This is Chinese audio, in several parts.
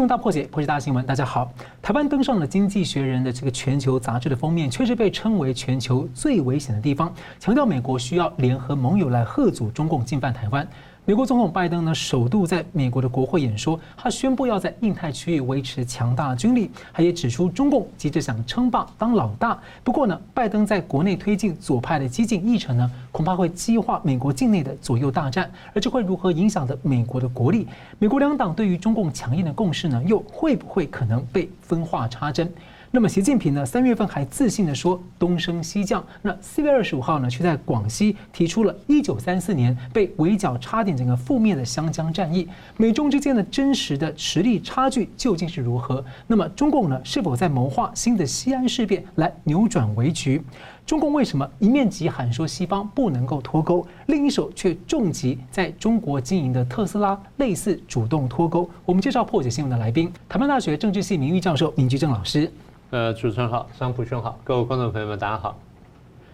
用大破解，破解大新闻。大家好，台湾登上了《经济学人》的这个全球杂志的封面，确实被称为全球最危险的地方，强调美国需要联合盟友来贺阻中共进犯台湾。美国总统拜登呢，首度在美国的国会演说，他宣布要在印太区域维持强大军力，他也指出中共急着想称霸当老大。不过呢，拜登在国内推进左派的激进议程呢，恐怕会激化美国境内的左右大战，而这会如何影响的美国的国力？美国两党对于中共强硬的共识呢，又会不会可能被分化插针？那么习近平呢，三月份还自信地说东升西降，那四月二十五号呢，却在广西提出了一九三四年被围剿差点整个覆灭的湘江战役。美中之间的真实的实力差距究竟是如何？那么中共呢，是否在谋划新的西安事变来扭转危局？中共为什么一面急喊说西方不能够脱钩，另一手却重击在中国经营的特斯拉类似主动脱钩？我们介绍破解新闻的来宾，台湾大学政治系名誉教授闵居正老师。呃，主持人好，桑普兄好，各位观众朋友们，大家好。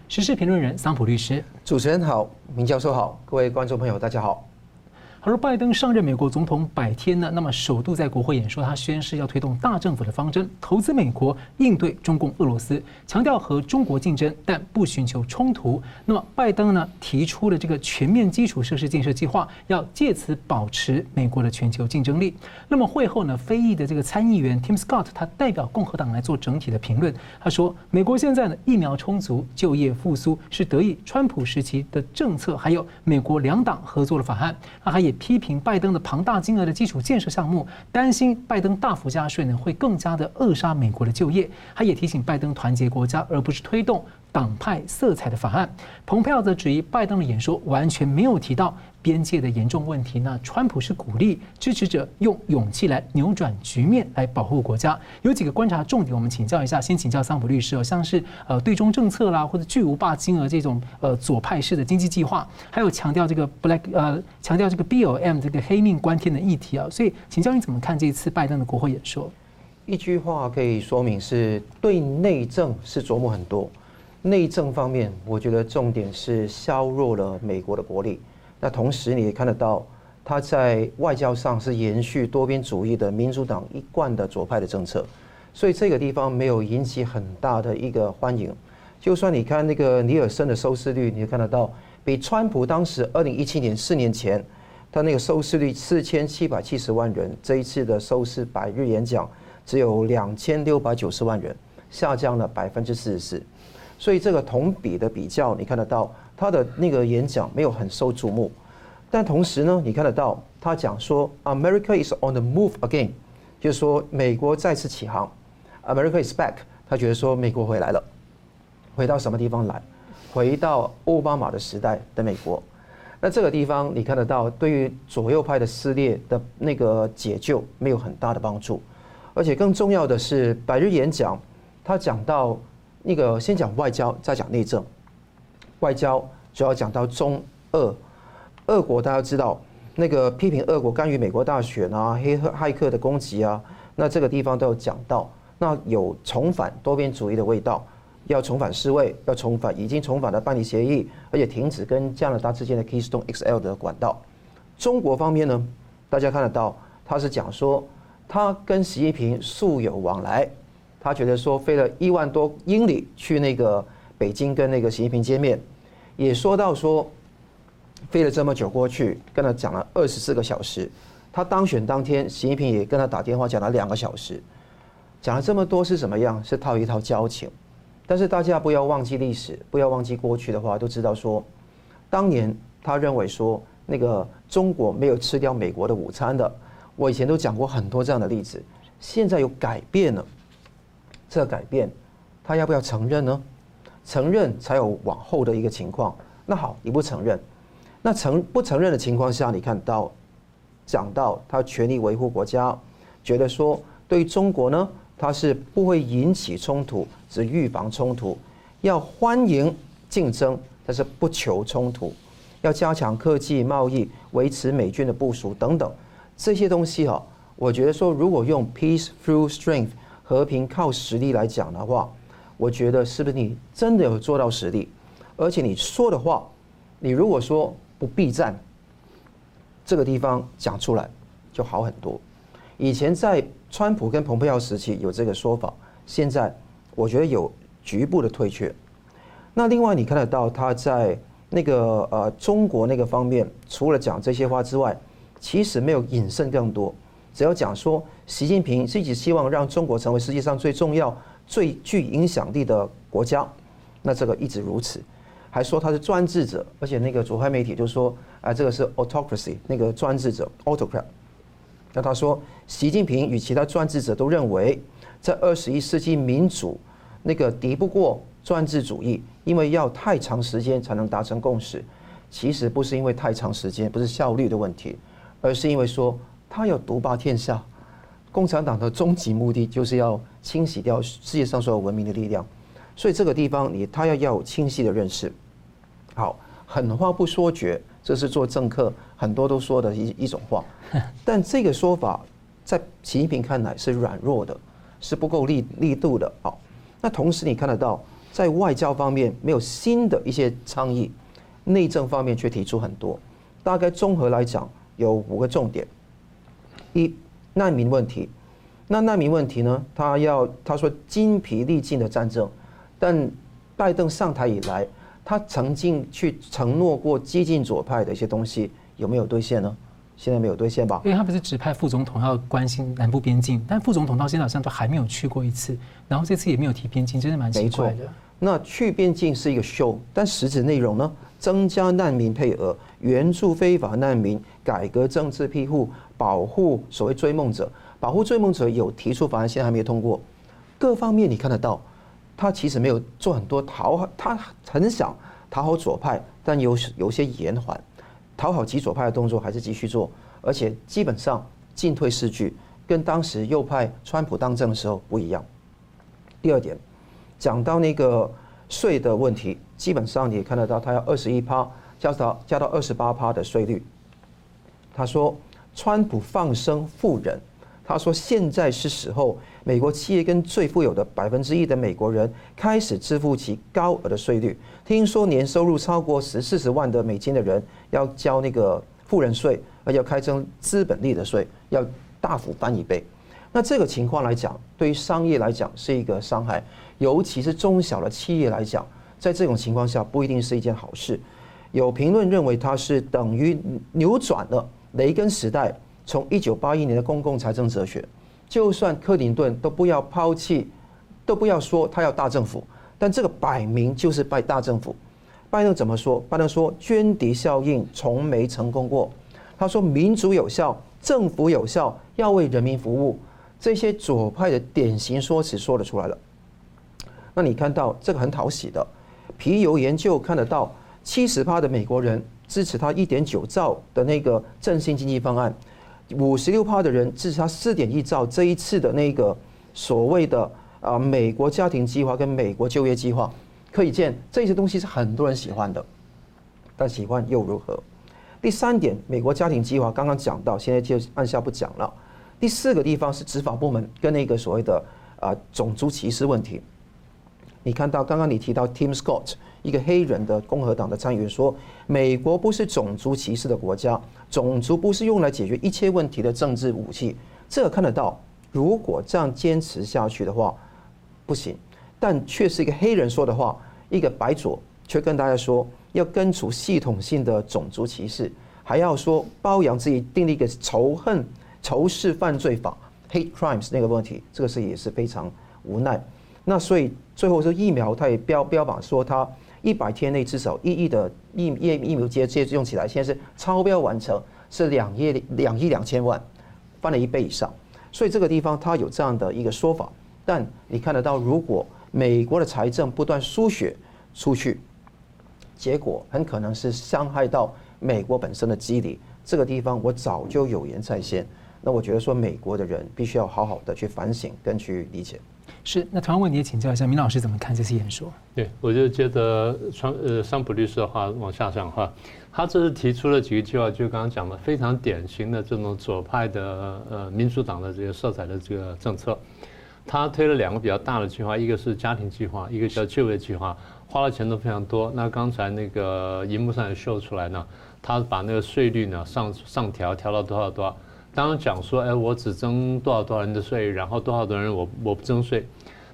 时事评论人桑普律师，主持人好，明教授好，各位观众朋友大家好。而拜登上任美国总统百天呢，那么首度在国会演说，他宣誓要推动大政府的方针，投资美国，应对中共、俄罗斯，强调和中国竞争，但不寻求冲突。那么拜登呢提出了这个全面基础设施建设计划，要借此保持美国的全球竞争力。那么会后呢，非裔的这个参议员 Tim Scott 他代表共和党来做整体的评论，他说，美国现在呢疫苗充足，就业复苏是得益川普时期的政策，还有美国两党合作的法案。那他也批评拜登的庞大金额的基础建设项目，担心拜登大幅加税呢，会更加的扼杀美国的就业。他也提醒拜登团结国家，而不是推动党派色彩的法案。蓬佩奥则质疑拜登的演说完全没有提到边界的严重问题。那川普是鼓励支持者用勇气来扭转局面，来保护国家。有几个观察重点，我们请教一下。先请教桑普律师哦，像是呃对中政策啦，或者巨无霸金额这种呃左派式的经济计划，还有强调这个 Black 呃强调这个 BLM 这个黑命关天的议题啊。所以请教你怎么看这一次拜登的国会演说？一句话可以说明是对内政是琢磨很多。内政方面，我觉得重点是削弱了美国的国力。那同时，你也看得到，他在外交上是延续多边主义的民主党一贯的左派的政策，所以这个地方没有引起很大的一个欢迎。就算你看那个尼尔森的收视率，你也看得到，比川普当时二零一七年四年前，他那个收视率四千七百七十万人，这一次的收视百日演讲只有两千六百九十万人，下降了百分之四十四。所以这个同比的比较，你看得到他的那个演讲没有很受瞩目，但同时呢，你看得到他讲说 America is on the move again，就是说美国再次起航，America is back，他觉得说美国回来了，回到什么地方来？回到奥巴马的时代的美国。那这个地方你看得到，对于左右派的撕裂的那个解救没有很大的帮助，而且更重要的是，百日演讲他讲到。那个先讲外交，再讲内政。外交主要讲到中俄，俄国大家知道，那个批评俄国干预美国大选啊，黑客骇客的攻击啊，那这个地方都有讲到。那有重返多边主义的味道，要重返世卫，要重返已经重返的巴黎协议，而且停止跟加拿大之间的 Keystone XL 的管道。中国方面呢，大家看得到，他是讲说他跟习近平素有往来。他觉得说飞了一万多英里去那个北京跟那个习近平见面，也说到说飞了这么久过去跟他讲了二十四个小时。他当选当天，习近平也跟他打电话讲了两个小时，讲了这么多是什么样？是套一套交情。但是大家不要忘记历史，不要忘记过去的话，都知道说，当年他认为说那个中国没有吃掉美国的午餐的。我以前都讲过很多这样的例子，现在有改变了。这改变，他要不要承认呢？承认才有往后的一个情况。那好，你不承认，那承不承认的情况下，你看到讲到他全力维护国家，觉得说对中国呢，他是不会引起冲突，只预防冲突，要欢迎竞争，但是不求冲突，要加强科技贸易，维持美军的部署等等这些东西哈，我觉得说如果用 peace through strength。和平靠实力来讲的话，我觉得是不是你真的有做到实力？而且你说的话，你如果说不避战，这个地方讲出来就好很多。以前在川普跟蓬佩奥时期有这个说法，现在我觉得有局部的退却。那另外你看得到他在那个呃中国那个方面，除了讲这些话之外，其实没有引申更多，只要讲说习近平自己希望让中国成为世界上最重要、最具影响力的国家，那这个一直如此，还说他是专制者，而且那个左派媒体就说啊，这个是 autocracy，那个专制者 autocrat。那他说，习近平与其他专制者都认为，在二十一世纪民主那个敌不过专制主义，因为要太长时间才能达成共识。其实不是因为太长时间，不是效率的问题。而是因为说他要独霸天下，共产党的终极目的就是要清洗掉世界上所有文明的力量，所以这个地方你他要要有清晰的认识。好，狠话不说绝，这是做政客很多都说的一一种话，但这个说法在习近平看来是软弱的，是不够力力度的。好，那同时你看得到在外交方面没有新的一些倡议，内政方面却提出很多，大概综合来讲。有五个重点：一、难民问题。那难民问题呢？他要他说精疲力尽的战争，但拜登上台以来，他曾经去承诺过激进左派的一些东西，有没有兑现呢？现在没有兑现吧？因为他不是指派副总统要关心南部边境，但副总统到现在好像都还没有去过一次，然后这次也没有提边境，真的蛮奇怪的。那去边境是一个 show，但实质内容呢？增加难民配额，援助非法难民，改革政治庇护，保护所谓追梦者，保护追梦者有提出法案，现在还没有通过。各方面你看得到，他其实没有做很多讨好，他很想讨好左派，但有有些延缓，讨好极左派的动作还是继续做，而且基本上进退失据，跟当时右派川普当政的时候不一样。第二点，讲到那个。税的问题，基本上你看得到，他要二十一趴加到加到二十八趴的税率。他说，川普放生富人，他说现在是时候，美国企业跟最富有的百分之一的美国人开始支付其高额的税率。听说年收入超过十四十万的美金的人要交那个富人税，而要开征资本利得税，要大幅翻一倍。那这个情况来讲，对于商业来讲是一个伤害。尤其是中小的企业来讲，在这种情况下不一定是一件好事。有评论认为，它是等于扭转了雷根时代从一九八一年的公共财政哲学。就算克林顿都不要抛弃，都不要说他要大政府，但这个摆明就是拜大政府。拜登怎么说？拜登说涓滴效应从没成功过。他说民主有效，政府有效，要为人民服务。这些左派的典型说辞说得出来了。那你看到这个很讨喜的，皮尤研究看得到，七十趴的美国人支持他一点九兆的那个振兴经济方案，五十六趴的人支持他四点一兆这一次的那个所谓的啊美国家庭计划跟美国就业计划，可以见这些东西是很多人喜欢的，但喜欢又如何？第三点，美国家庭计划刚刚讲到，现在就按下不讲了。第四个地方是执法部门跟那个所谓的啊种族歧视问题。你看到刚刚你提到 Tim Scott 一个黑人的共和党的参议员说，美国不是种族歧视的国家，种族不是用来解决一切问题的政治武器。这个看得到，如果这样坚持下去的话，不行。但却是一个黑人说的话，一个白左却跟大家说要根除系统性的种族歧视，还要说包养自己订立一个仇恨仇视犯罪法 Hate Crimes 那个问题，这个是也是非常无奈。那所以最后说疫苗，他也标标榜说他一百天内至少一亿的疫疫疫苗接接种起来，现在是超标完成，是两亿两亿两千万，翻了一倍以上。所以这个地方他有这样的一个说法，但你看得到，如果美国的财政不断输血出去，结果很可能是伤害到美国本身的基底。这个地方我早就有言在先。那我觉得说美国的人必须要好好的去反省跟去理解。是，那同样问题也请教一下明老师怎么看这次演说？对，我就觉得川呃桑普律师的话往下讲的话，他这是提出了几个计划，就刚刚讲的非常典型的这种左派的呃民主党的这个色彩的这个政策。他推了两个比较大的计划，一个是家庭计划，一个叫就业计划，花了钱都非常多。那刚才那个荧幕上也秀出来呢，他把那个税率呢上上调调到多少多少。当然讲说，哎，我只征多少多少人的税，然后多少多少人我我不征税。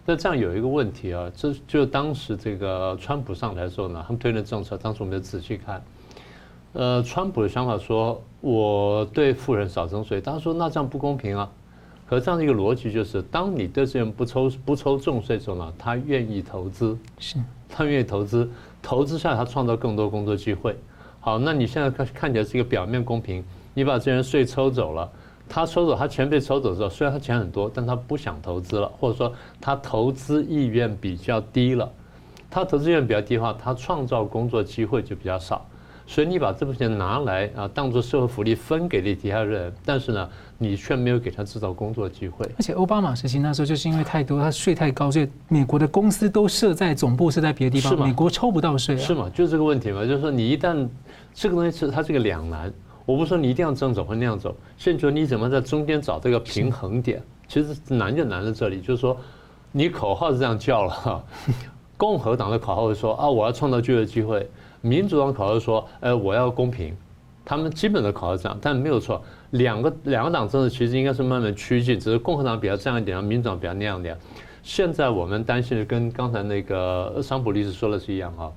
那这样有一个问题啊，这就当时这个川普上台的时候呢，他们推的政策，当时我们就仔细看，呃，川普的想法说，我对富人少征税，他说那这样不公平啊。可这样的一个逻辑就是，当你对这些人不抽不抽重税的时候呢，他愿意投资，是，他愿意投资，投资下来他创造更多工作机会。好，那你现在看看起来是一个表面公平，你把这些人税抽走了。他抽走，他钱被抽走之后，虽然他钱很多，但他不想投资了，或者说他投资意愿比较低了。他投资意愿比较低的话，他创造工作机会就比较少。所以你把这部分钱拿来啊，当做社会福利分给了其他人，但是呢，你却没有给他制造工作机会。而且奥巴马时期那时候就是因为太多，他税太高，所以美国的公司都设在总部设在别的地方，美国抽不到税啊。是吗？就这个问题嘛，就是说你一旦这个东西是它是个两难。我不说你一定要这样走或那样走，现在就你怎么在中间找这个平衡点？其实难就难在这里，就是说，你口号是这样叫了，共和党的口号是说啊，我要创造就业机会；民主党的口号说，呃，我要公平。他们基本的口号是这样，但没有错，两个两个党政治其实应该是慢慢趋近，只是共和党比较这样一点，民主党比较那样一点。现在我们担心的跟刚才那个桑普律师说的是一样哈。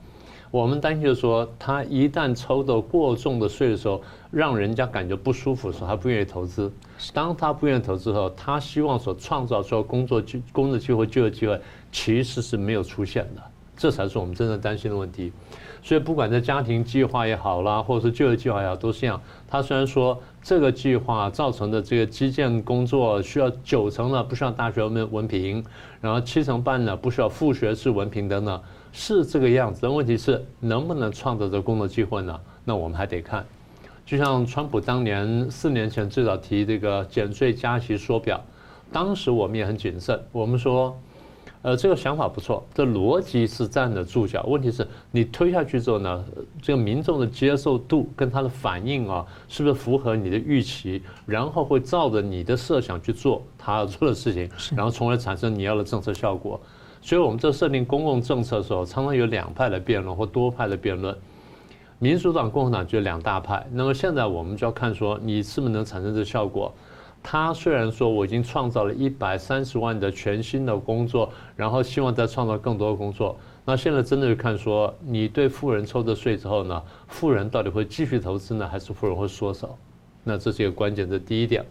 我们担心就是说，他一旦抽到过重的税的时候，让人家感觉不舒服的时候，他不愿意投资。当他不愿意投资后，他希望所创造出工作机、工作机会、就业机会，其实是没有出现的。这才是我们真正担心的问题。所以，不管在家庭计划也好啦，或者是就业计划也好，都是这样。他虽然说这个计划造成的这个基建工作需要九成呢不需要大学文文凭，然后七成半呢不需要副学士文凭等等。是这个样子，但问题是能不能创造这个工作机会呢？那我们还得看。就像川普当年四年前最早提这个减税加息缩表，当时我们也很谨慎，我们说，呃，这个想法不错，这逻辑是站得住脚。问题是你推下去之后呢，这个民众的接受度跟他的反应啊，是不是符合你的预期？然后会照着你的设想去做他要做的事情，然后从而产生你要的政策效果。所以，我们在设定公共政策的时候，常常有两派的辩论或多派的辩论。民主党、共和党就两大派。那么现在我们就要看说，你是不是能产生这效果？他虽然说我已经创造了一百三十万的全新的工作，然后希望再创造更多的工作。那现在真的是看说，你对富人抽的税之后呢，富人到底会继续投资呢，还是富人会缩手？那这是一个关键的第一点。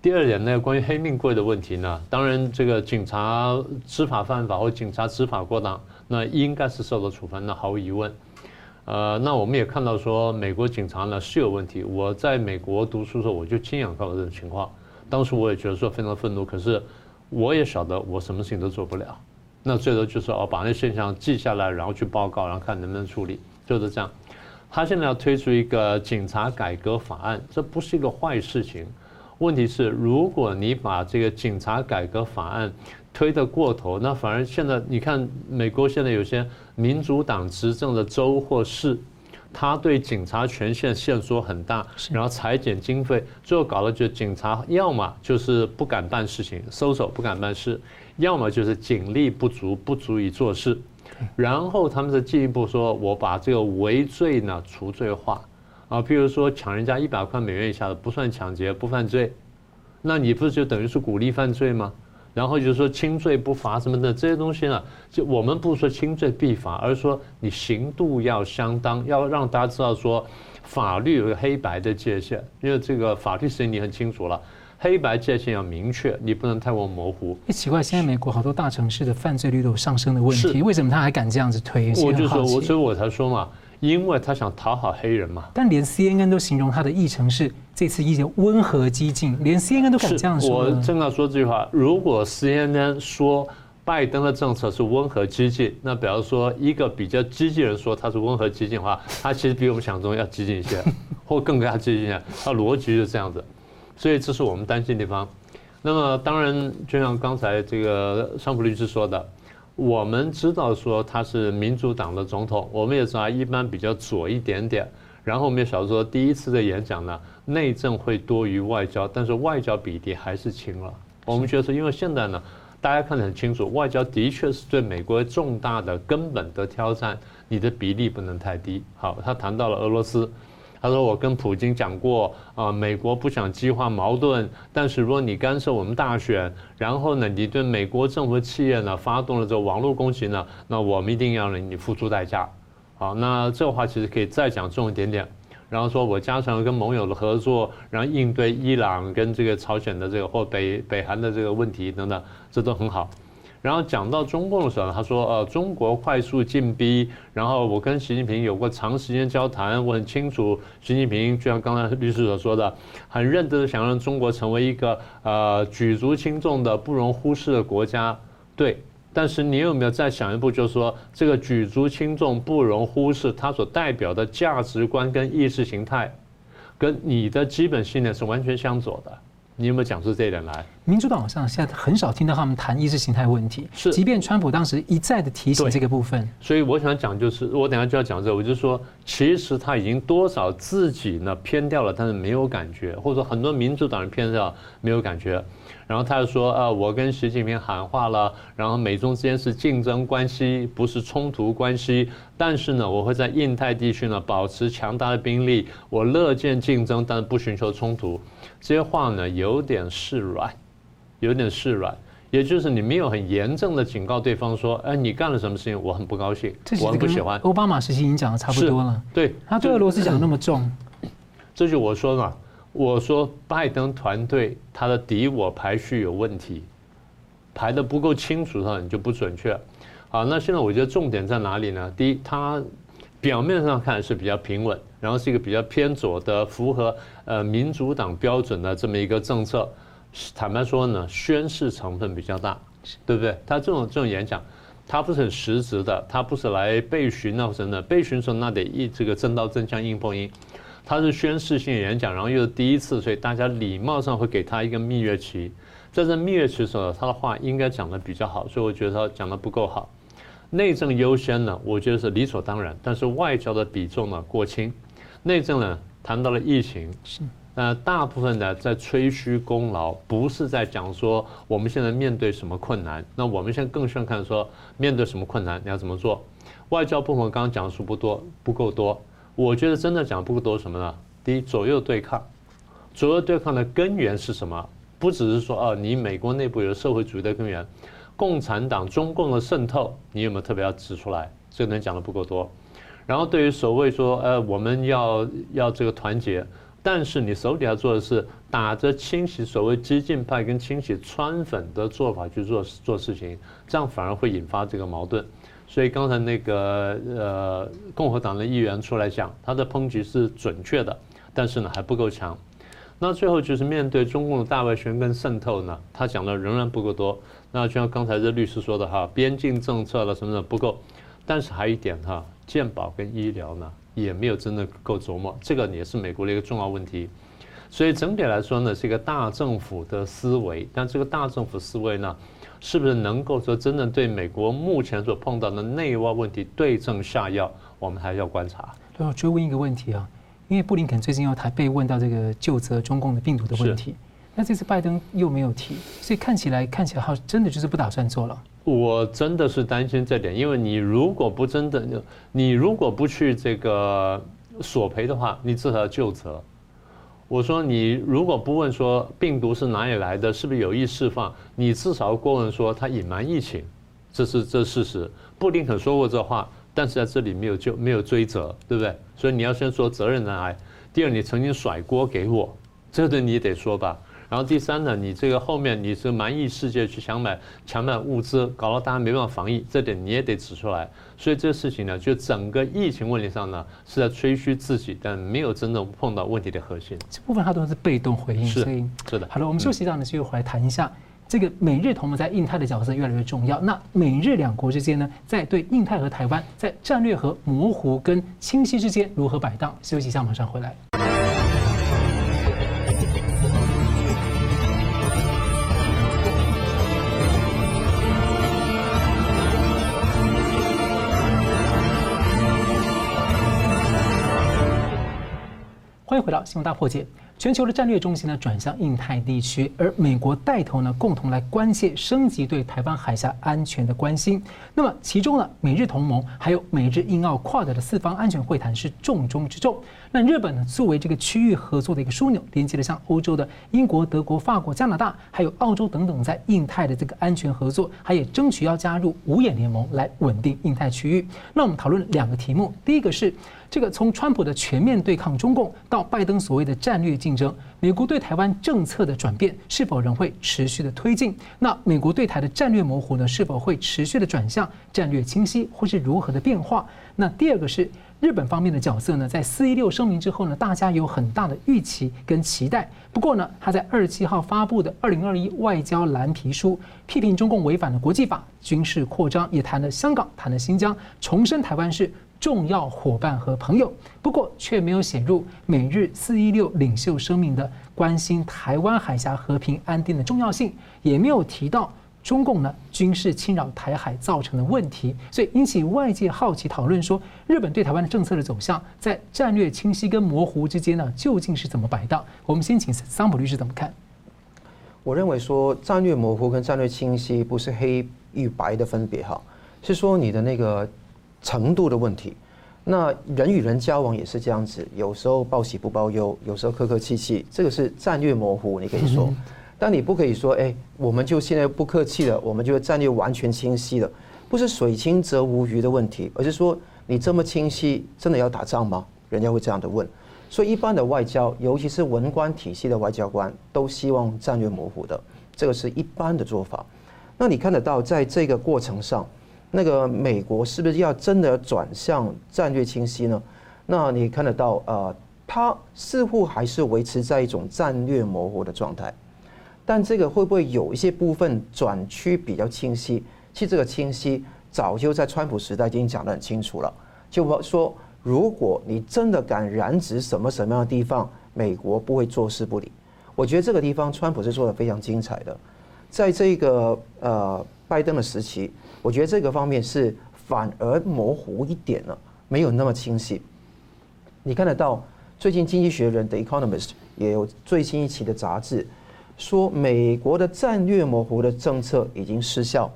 第二点呢，关于黑命贵的问题呢，当然这个警察执法犯法或警察执法过当，那应该是受到处分，那毫无疑问。呃，那我们也看到说，美国警察呢是有问题。我在美国读书的时候，我就亲眼看到这种情况，当时我也觉得说非常愤怒，可是我也晓得我什么事情都做不了。那最多就是哦，把那现象记下来，然后去报告，然后看能不能处理，就是这样。他现在要推出一个警察改革法案，这不是一个坏事情。问题是，如果你把这个警察改革法案推得过头，那反而现在你看，美国现在有些民主党执政的州或市，他对警察权限限缩很大，然后裁减经费，最后搞得就警察要么就是不敢办事情，收手不敢办事，要么就是警力不足，不足以做事，然后他们是进一步说，我把这个违罪呢除罪化。啊，譬如说抢人家一百块美元以下的不算抢劫，不犯罪，那你不是就等于是鼓励犯罪吗？然后就是说轻罪不罚什么的这些东西呢，就我们不说轻罪必罚，而是说你刑度要相当，要让大家知道说法律有个黑白的界限，因为这个法律事情你很清楚了，黑白界限要明确，你不能太过模糊。哎，奇怪，现在美国好多大城市的犯罪率都有上升的问题，为什么他还敢这样子推？我就说，我所以我才说嘛。因为他想讨好黑人嘛，但连 CNN 都形容他的议程是这次议程温和激进，连 CNN 都敢这样说。我正要说这句话，如果 CNN 说拜登的政策是温和激进，那比方说一个比较激进人说他是温和激进的话，他其实比我们想中要激进一些，或更加激进一些，他逻辑就是这样子，所以这是我们担心的地方。那么当然，就像刚才这个桑普律师说的。我们知道说他是民主党的总统，我们也知道一般比较左一点点。然后我们也晓得说，第一次的演讲呢，内政会多于外交，但是外交比例还是轻了。我们觉得是因为现在呢，大家看得很清楚，外交的确是对美国重大的根本的挑战，你的比例不能太低。好，他谈到了俄罗斯，他说：“我跟普京讲过，啊，美国不想激化矛盾，但是如果你干涉我们大选，然后呢，你对美国政府企业呢发动了这个网络攻击呢，那我们一定要让你付出代价。”好，那这话其实可以再讲重一点点，然后说我加强跟盟友的合作，然后应对伊朗跟这个朝鲜的这个或北北韩的这个问题等等，这都很好。然后讲到中共的时候，他说：“呃，中国快速进逼，然后我跟习近平有过长时间交谈，我很清楚，习近平就像刚才律师所说的，很认真的想让中国成为一个呃举足轻重的、不容忽视的国家。对，但是你有没有再想一步，就是说这个举足轻重、不容忽视，它所代表的价值观跟意识形态，跟你的基本信念是完全相左的。”你有没有讲出这一点来？民主党好像现在很少听到他们谈意识形态问题，是，即便川普当时一再的提醒这个部分。所以我想讲，就是我等下就要讲这个，我就说，其实他已经多少自己呢偏掉了，但是没有感觉，或者说很多民主党人偏掉没有感觉。然后他就说：“呃，我跟习近平喊话了，然后美中之间是竞争关系，不是冲突关系。但是呢，我会在印太地区呢保持强大的兵力，我乐见竞争，但是不寻求冲突。这些话呢有点示软，有点示软，也就是你没有很严正的警告对方说：‘哎，你干了什么事情，我很不高兴，我很不喜欢。’奥巴马时期已经讲的差不多了，对，他对俄罗斯讲的那么重，这就我说嘛。”我说拜登团队他的敌我排序有问题，排得不够清楚的话，你就不准确。好，那现在我觉得重点在哪里呢？第一，他表面上看是比较平稳，然后是一个比较偏左的，符合呃民主党标准的这么一个政策。坦白说呢，宣誓成分比较大，对不对？他这种这种演讲，他不是很实质的，他不是来备询啊什么的，备询时候那得一这个真刀真枪硬碰硬。他是宣誓性演讲，然后又是第一次，所以大家礼貌上会给他一个蜜月期。在这蜜月期的时候，他的话应该讲得比较好，所以我觉得他讲得不够好。内政优先呢，我觉得是理所当然，但是外交的比重呢过轻。内政呢谈到了疫情，是 那大部分呢在吹嘘功劳，不是在讲说我们现在面对什么困难。那我们现在更需要看说面对什么困难你要怎么做。外交部门刚刚讲的数不多，不够多。我觉得真的讲不多什么呢？第一，左右对抗，左右对抗的根源是什么？不只是说哦，你美国内部有社会主义的根源，共产党、中共的渗透，你有没有特别要指出来？这个能讲的不够多。然后对于所谓说呃，我们要要这个团结，但是你手底下做的是打着清洗所谓激进派跟清洗川粉的做法去做做事情，这样反而会引发这个矛盾。所以刚才那个呃共和党的议员出来讲，他的抨击是准确的，但是呢还不够强。那最后就是面对中共的大外宣跟渗透呢，他讲的仍然不够多。那就像刚才这律师说的哈，边境政策了什么的不够，但是还有一点哈，健保跟医疗呢也没有真的够琢磨，这个也是美国的一个重要问题。所以整体来说呢，是一个大政府的思维，但这个大政府思维呢。是不是能够说真正对美国目前所碰到的内外问题对症下药？我们还要观察。对，我追问一个问题啊，因为布林肯最近又台被问到这个就责中共的病毒的问题，那这次拜登又没有提，所以看起来看起来好像真的就是不打算做了。我真的是担心这点，因为你如果不真的，你如果不去这个索赔的话，你至少要就责。我说你如果不问说病毒是哪里来的，是不是有意释放，你至少过问说他隐瞒疫情，这是这事实。布林肯说过这话，但是在这里没有就没有追责，对不对？所以你要先说责任来来。第二，你曾经甩锅给我，这个你得说吧。然后第三呢，你这个后面你是蛮夷世界去想买强买物资，搞到大家没办法防疫，这点你也得指出来。所以这个事情呢，就整个疫情问题上呢，是在吹嘘自己，但没有真正碰到问题的核心。这部分他都是被动回应，是所以是的。好了，我们休息一下呢，就回来谈一下这个美日同盟在印太的角色越来越重要。那美日两国之间呢，在对印太和台湾在战略和模糊跟清晰之间如何摆荡？休息一下，马上回来。欢迎回到《新闻大破解》。全球的战略中心呢转向印太地区，而美国带头呢共同来关切升级对台湾海峡安全的关心。那么其中呢，美日同盟还有美日印澳跨的的四方安全会谈是重中之重。那日本呢作为这个区域合作的一个枢纽，连接了像欧洲的英国、德国、法国、加拿大，还有澳洲等等，在印太的这个安全合作，还也争取要加入五眼联盟来稳定印太区域。那我们讨论两个题目，第一个是。这个从川普的全面对抗中共到拜登所谓的战略竞争，美国对台湾政策的转变是否仍会持续的推进？那美国对台的战略模糊呢，是否会持续的转向战略清晰，或是如何的变化？那第二个是日本方面的角色呢，在四一六声明之后呢，大家有很大的预期跟期待。不过呢，他在二十七号发布的二零二一外交蓝皮书，批评中共违反了国际法、军事扩张，也谈了香港，谈了新疆，重申台湾是。重要伙伴和朋友，不过却没有写入美日四一六领袖声明的关心台湾海峡和平安定的重要性，也没有提到中共呢军事侵扰台海造成的问题，所以引起外界好奇讨论说，日本对台湾的政策的走向，在战略清晰跟模糊之间呢，究竟是怎么摆荡？我们先请桑普律师怎么看？我认为说战略模糊跟战略清晰不是黑与白的分别哈，是说你的那个。程度的问题，那人与人交往也是这样子，有时候报喜不报忧，有时候客客气气，这个是战略模糊，你可以说，但你不可以说，哎，我们就现在不客气了，我们就战略完全清晰了，不是水清则无鱼的问题，而是说你这么清晰，真的要打仗吗？人家会这样的问，所以一般的外交，尤其是文官体系的外交官，都希望战略模糊的，这个是一般的做法。那你看得到，在这个过程上。那个美国是不是要真的转向战略清晰呢？那你看得到，呃，它似乎还是维持在一种战略模糊的状态。但这个会不会有一些部分转趋比较清晰？其实这个清晰早就在川普时代已经讲得很清楚了，就说如果你真的敢染指什么什么样的地方，美国不会坐视不理。我觉得这个地方川普是做得非常精彩的，在这个呃拜登的时期。我觉得这个方面是反而模糊一点了，没有那么清晰。你看得到，最近《经济学人》的《Economist》也有最新一期的杂志，说美国的战略模糊的政策已经失效，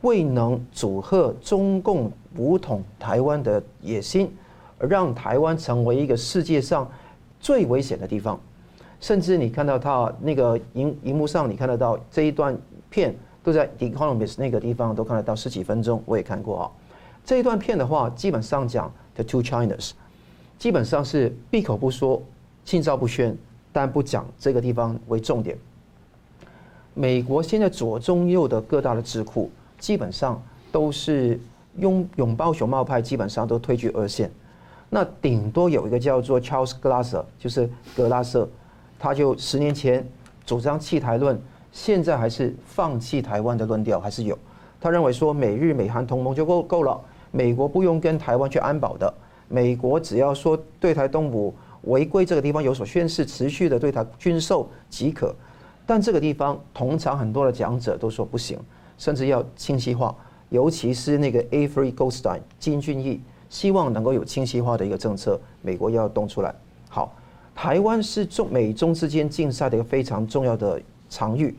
未能阻吓中共武统台湾的野心，让台湾成为一个世界上最危险的地方。甚至你看到他那个荧荧幕上，你看得到这一段片。都在《The Economist》那个地方都看得到十几分钟，我也看过啊。这一段片的话，基本上讲 The Two Chinas，基本上是闭口不说，心照不宣，但不讲这个地方为重点。美国现在左中右的各大的智库，基本上都是拥拥抱熊猫派，基本上都退居二线。那顶多有一个叫做 Charles Glasser，就是格拉瑟，他就十年前主张弃台论。现在还是放弃台湾的论调还是有，他认为说美日美韩同盟就够够了，美国不用跟台湾去安保的，美国只要说对台动武违规这个地方有所宣示，持续的对台军售即可。但这个地方通常很多的讲者都说不行，甚至要清晰化，尤其是那个 Avery Goldstein 金俊义，希望能够有清晰化的一个政策，美国要动出来。好，台湾是中美中之间竞赛的一个非常重要的。场域，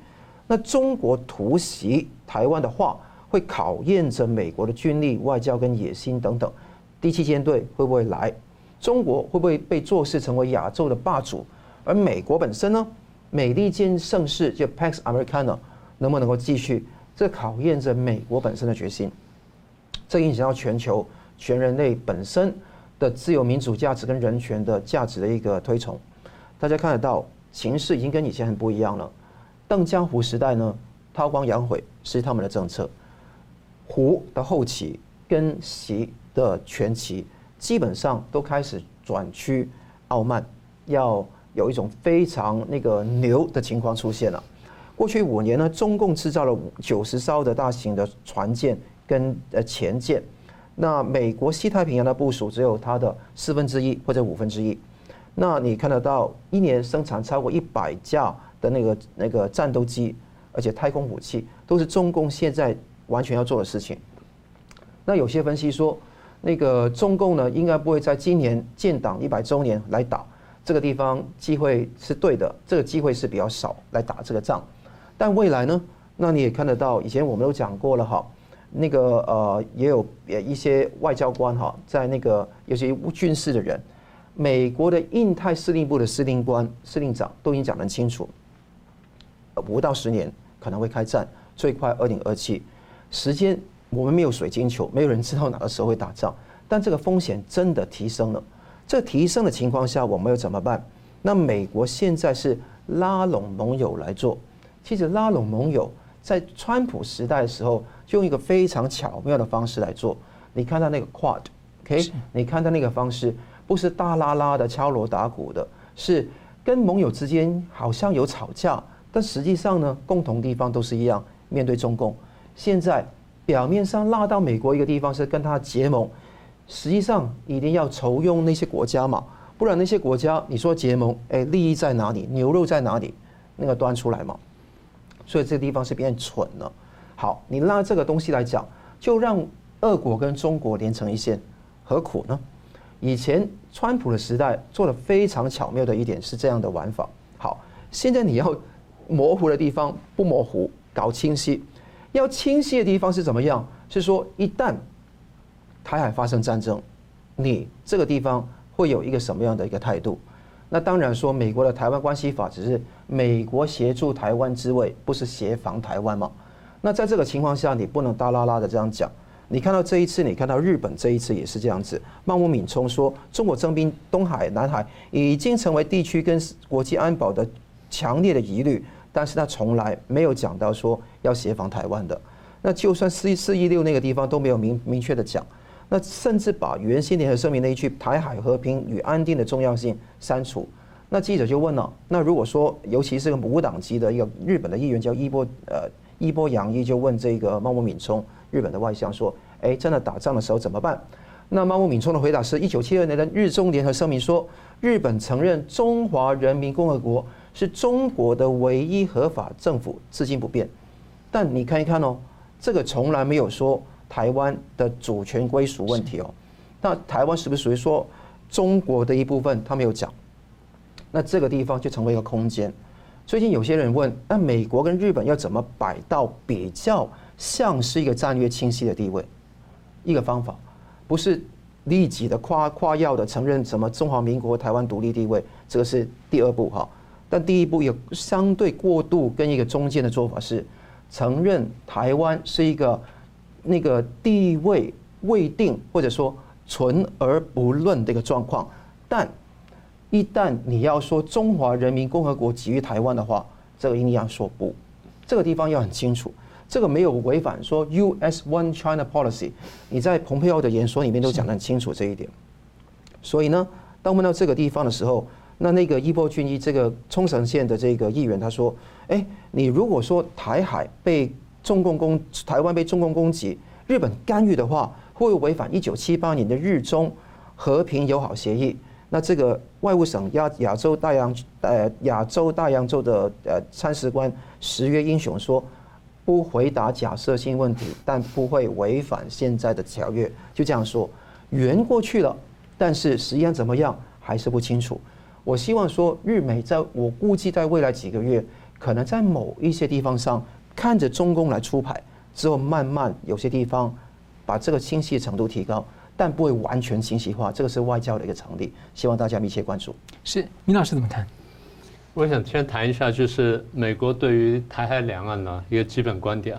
那中国突袭台湾的话，会考验着美国的军力、外交跟野心等等。第七舰队会不会来？中国会不会被坐视成为亚洲的霸主？而美国本身呢？美利坚盛世就 Pax Americana 能不能够继续？这考验着美国本身的决心。这影响到全球全人类本身的自由民主价值跟人权的价值的一个推崇。大家看得到，形势已经跟以前很不一样了。邓江湖时代呢，韬光养晦是他们的政策。胡的后期跟习的前期，基本上都开始转趋傲慢，要有一种非常那个牛的情况出现了。过去五年呢，中共制造了九十艘的大型的船舰跟呃潜舰，那美国西太平洋的部署只有它的四分之一或者五分之一。那你看得到一年生产超过一百架。的那个那个战斗机，而且太空武器都是中共现在完全要做的事情。那有些分析说，那个中共呢，应该不会在今年建党一百周年来打，这个地方机会是对的，这个机会是比较少来打这个仗。但未来呢？那你也看得到，以前我们都讲过了哈，那个呃也有一些外交官哈，在那个有些军事的人，美国的印太司令部的司令官、司令长都已经讲得很清楚，五到十年可能会开战，最快二零二七。时间我们没有水晶球，没有人知道哪个时候会打仗，但这个风险真的提升了。这提升的情况下，我们又怎么办？那美国现在是拉拢盟友来做。其实拉拢盟友，在川普时代的时候，就用一个非常巧妙的方式来做。你看到那个 Quad，OK？你看到那个方式，不是大拉拉的敲锣打鼓的，是跟盟友之间好像有吵架，但实际上呢，共同地方都是一样，面对中共。现在表面上拉到美国一个地方是跟他结盟，实际上一定要筹用那些国家嘛，不然那些国家你说结盟，哎，利益在哪里？牛肉在哪里？那个端出来嘛。所以这个地方是变蠢了。好，你拉这个东西来讲，就让俄国跟中国连成一线，何苦呢？以前川普的时代做的非常巧妙的一点是这样的玩法。好，现在你要模糊的地方不模糊，搞清晰。要清晰的地方是怎么样？是说一旦台海发生战争，你这个地方会有一个什么样的一个态度？那当然说，美国的台湾关系法只是美国协助台湾之位，不是协防台湾嘛。那在这个情况下，你不能大拉拉的这样讲。你看到这一次，你看到日本这一次也是这样子。茂木敏充说，中国征兵东海、南海已经成为地区跟国际安保的强烈的疑虑，但是他从来没有讲到说要协防台湾的。那就算四四一六那个地方都没有明明确的讲。那甚至把原先联合声明那一句“台海和平与安定的重要性”删除。那记者就问了：那如果说，尤其是个无党籍的一个日本的议员叫伊波呃伊波洋一，就问这个茂木敏充日本的外相说：“哎，真的打仗的时候怎么办？”那茂木敏充的回答是：一九七二年的日中联合声明说，日本承认中华人民共和国是中国的唯一合法政府，至今不变。但你看一看哦，这个从来没有说。台湾的主权归属问题哦，那台湾是不是属于说中国的一部分？他没有讲，那这个地方就成为一个空间。最近有些人问，那美国跟日本要怎么摆到比较像是一个战略清晰的地位？一个方法不是立即的夸夸耀的承认什么中华民国台湾独立地位，这个是第二步哈。但第一步有相对过度跟一个中间的做法是承认台湾是一个。那个地位未定，或者说存而不论的一个状况，但一旦你要说中华人民共和国给予台湾的话，这个一定要说不，这个地方要很清楚，这个没有违反说 U.S. One China Policy，你在蓬佩奥的演说里面都讲得很清楚这一点。所以呢，当问到这个地方的时候，那那个伊波俊一这个冲绳县的这个议员他说：“哎，你如果说台海被……”中共攻台湾被中共攻击，日本干预的话，会违反一九七八年的日中和平友好协议。那这个外务省亚亚洲大洋呃亚洲大洋洲的呃参事官石垣英雄说，不回答假设性问题，但不会违反现在的条约。就这样说，圆过去了，但是实际上怎么样还是不清楚。我希望说日美在我估计在未来几个月，可能在某一些地方上。看着中共来出牌之后，慢慢有些地方把这个清晰程度提高，但不会完全清晰化。这个是外交的一个常理，希望大家密切关注。是，米老师怎么看？我想先谈一下，就是美国对于台海两岸呢一个基本观点。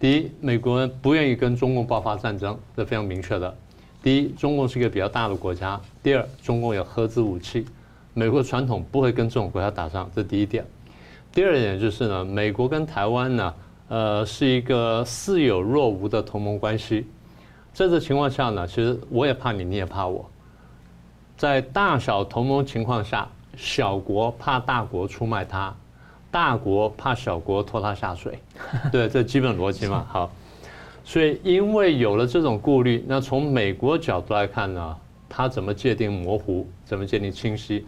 第一，美国不愿意跟中共爆发战争，这非常明确的。第一，中共是一个比较大的国家；第二，中共有核子武器，美国传统不会跟这种国家打仗，这第一点。第二点就是呢，美国跟台湾呢，呃，是一个似有若无的同盟关系。在这情况下呢，其实我也怕你，你也怕我。在大小同盟情况下，小国怕大国出卖它，大国怕小国拖它下水。对，这基本逻辑嘛。好，所以因为有了这种顾虑，那从美国角度来看呢，它怎么界定模糊，怎么界定清晰？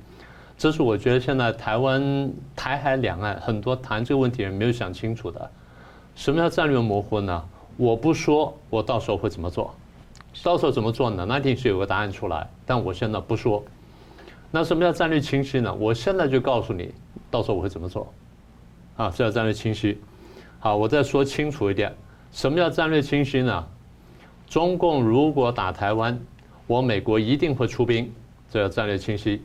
这是我觉得现在台湾台海两岸很多谈这个问题人没有想清楚的。什么叫战略模糊呢？我不说，我到时候会怎么做？到时候怎么做呢？那一定是有个答案出来。但我现在不说。那什么叫战略清晰呢？我现在就告诉你，到时候我会怎么做。啊，这叫战略清晰。好，我再说清楚一点，什么叫战略清晰呢？中共如果打台湾，我美国一定会出兵，这叫战略清晰。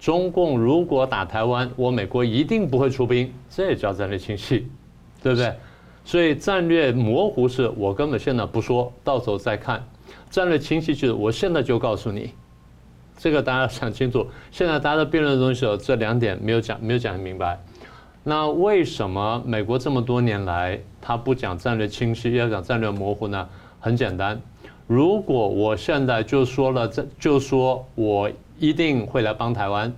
中共如果打台湾，我美国一定不会出兵，这也叫战略清晰，对不对？所以战略模糊是我根本现在不说，到时候再看。战略清晰就是我现在就告诉你，这个大家想清楚。现在大家辩论的东西有这两点没有讲，没有讲明白。那为什么美国这么多年来他不讲战略清晰，要讲战略模糊呢？很简单，如果我现在就说了，这就说我。一定会来帮台湾，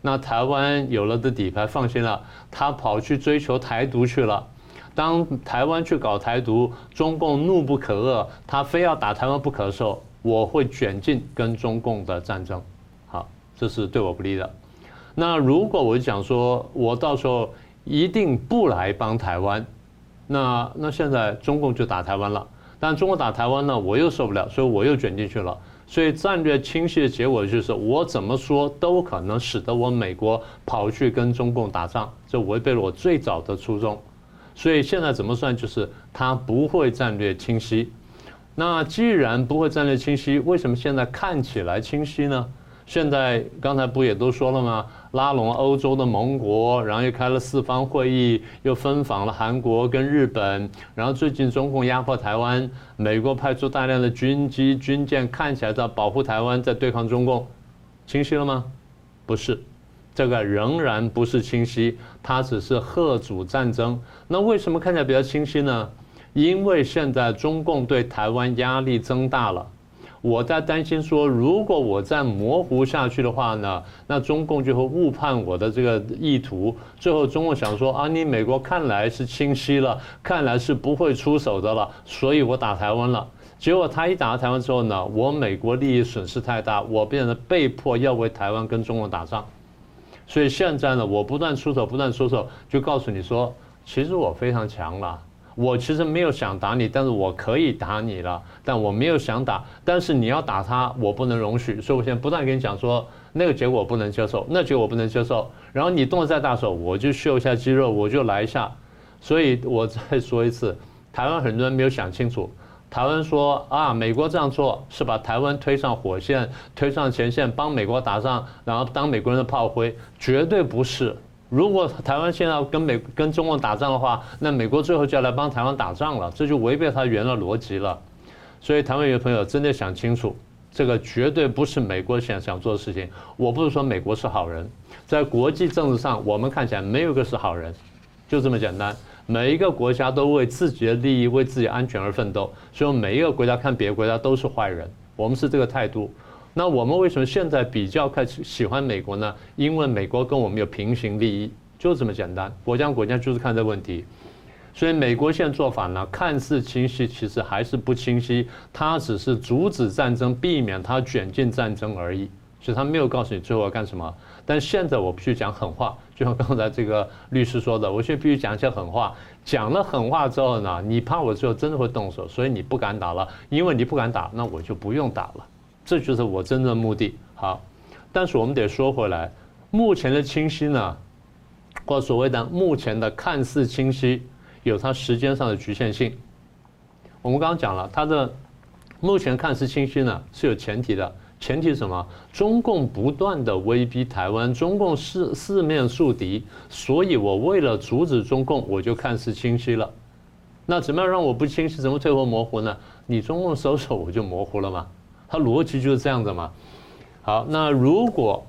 那台湾有了的底牌，放心了，他跑去追求台独去了。当台湾去搞台独，中共怒不可遏，他非要打台湾不可的时候，我会卷进跟中共的战争。好，这是对我不利的。那如果我讲说我到时候一定不来帮台湾，那那现在中共就打台湾了，但中国打台湾呢，我又受不了，所以我又卷进去了。所以战略清晰的结果就是，我怎么说都可能使得我美国跑去跟中共打仗，这违背了我最早的初衷。所以现在怎么算，就是他不会战略清晰。那既然不会战略清晰，为什么现在看起来清晰呢？现在刚才不也都说了吗？拉拢欧洲的盟国，然后又开了四方会议，又分访了韩国跟日本，然后最近中共压迫台湾，美国派出大量的军机军舰，看起来在保护台湾，在对抗中共，清晰了吗？不是，这个仍然不是清晰，它只是贺主战争。那为什么看起来比较清晰呢？因为现在中共对台湾压力增大了。我在担心说，如果我再模糊下去的话呢，那中共就会误判我的这个意图。最后，中共想说啊，你美国看来是清晰了，看来是不会出手的了，所以我打台湾了。结果他一打台湾之后呢，我美国利益损失太大，我变得被迫要为台湾跟中共打仗。所以现在呢，我不断出手，不断出手，就告诉你说，其实我非常强了。我其实没有想打你，但是我可以打你了，但我没有想打，但是你要打他，我不能容许，所以我现在不断跟你讲说，那个结果我不能接受，那结果我不能接受，然后你动了再大手，我就秀一下肌肉，我就来一下，所以我再说一次，台湾很多人没有想清楚，台湾说啊，美国这样做是把台湾推上火线，推上前线，帮美国打仗，然后当美国人的炮灰，绝对不是。如果台湾现在要跟美跟中共打仗的话，那美国最后就要来帮台湾打仗了，这就违背他原来逻辑了。所以台湾有朋友真的想清楚，这个绝对不是美国想想做的事情。我不是说美国是好人，在国际政治上，我们看起来没有一个是好人，就这么简单。每一个国家都为自己的利益、为自己安全而奋斗，所以每一个国家看别的国家都是坏人。我们是这个态度。那我们为什么现在比较开始喜欢美国呢？因为美国跟我们有平行利益，就这么简单。国家国家就是看这问题，所以美国现在做法呢，看似清晰，其实还是不清晰。它只是阻止战争，避免它卷进战争而已。所以他没有告诉你最后要干什么。但现在我必须讲狠话，就像刚才这个律师说的，我现在必须讲一些狠话。讲了狠话之后呢，你怕我最后真的会动手，所以你不敢打了。因为你不敢打，那我就不用打了。这就是我真正的目的。好，但是我们得说回来，目前的清晰呢，或所谓的目前的看似清晰，有它时间上的局限性。我们刚刚讲了，它的目前看似清晰呢是有前提的，前提是什么？中共不断的威逼台湾，中共四四面树敌，所以我为了阻止中共，我就看似清晰了。那怎么样让我不清晰？怎么退后模糊呢？你中共收手，我就模糊了吗？它逻辑就是这样子嘛。好，那如果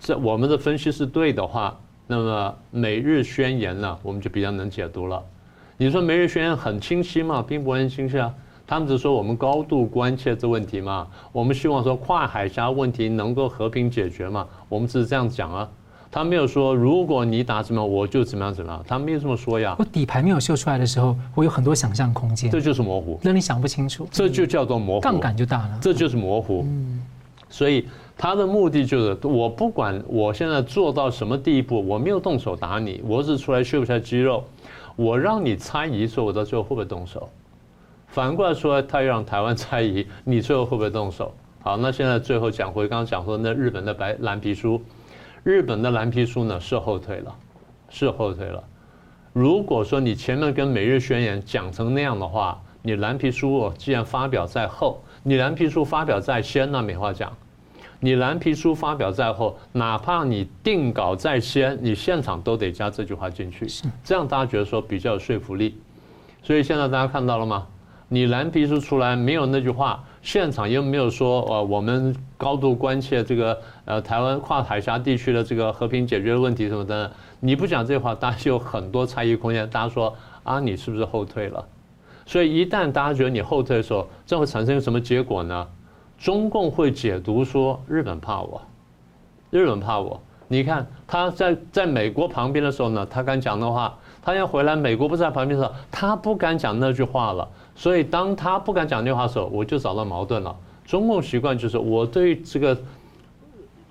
这我们的分析是对的话，那么美日宣言呢，我们就比较能解读了。你说美日宣言很清晰吗？并不很清晰啊。他们只说我们高度关切这问题嘛，我们希望说跨海峡问题能够和平解决嘛，我们只是这样讲啊。他没有说如果你打怎么样，我就怎么样怎么样，他没有这么说呀。我底牌没有秀出来的时候，我有很多想象空间。这就是模糊，那你想不清楚。这就叫做模糊，杠杆就大了。这就是模糊。嗯，所以他的目的就是，我不管我现在做到什么地步，我没有动手打你，我只是出来秀一下肌肉，我让你猜疑说我到最后会不会动手。反过来说，他要让台湾猜疑你最后会不会动手。好，那现在最后讲回刚刚讲说那日本的白蓝皮书，日本的蓝皮书呢是后退了，是后退了。如果说你前面跟美日宣言讲成那样的话，你蓝皮书哦，既然发表在后，你蓝皮书发表在先，那没话讲。你蓝皮书发表在后，哪怕你定稿在先，你现场都得加这句话进去，这样大家觉得说比较有说服力。所以现在大家看到了吗？你蓝皮书出来没有那句话，现场又没有说呃，我们高度关切这个呃台湾跨海峡地区的这个和平解决的问题什么的，你不讲这话，大家就有很多猜疑空间。大家说啊，你是不是后退了？所以一旦大家觉得你后退的时候，这会产生什么结果呢？中共会解读说日本怕我，日本怕我。你看他在在美国旁边的时候呢，他敢讲的话；他要回来，美国不在旁边的时候，他不敢讲那句话了。所以当他不敢讲那话的时候，我就找到矛盾了。中共习惯就是我对这个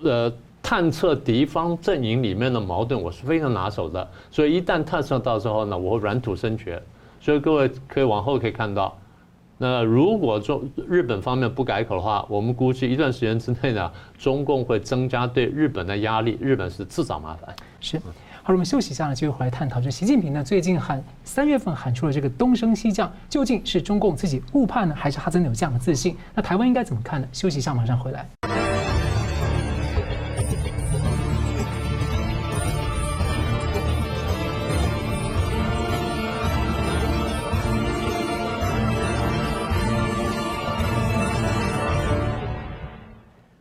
呃探测敌方阵营里面的矛盾，我是非常拿手的。所以一旦探测到之后呢，我会软土深掘。所以各位可以往后可以看到。那如果中日本方面不改口的话，我们估计一段时间之内呢，中共会增加对日本的压力，日本是自找麻烦。是，好，我们休息一下呢，继续回来探讨。就习近平呢，最近喊三月份喊出了这个东升西降，究竟是中共自己误判呢，还是他真的有这样的自信？那台湾应该怎么看呢？休息一下，马上回来。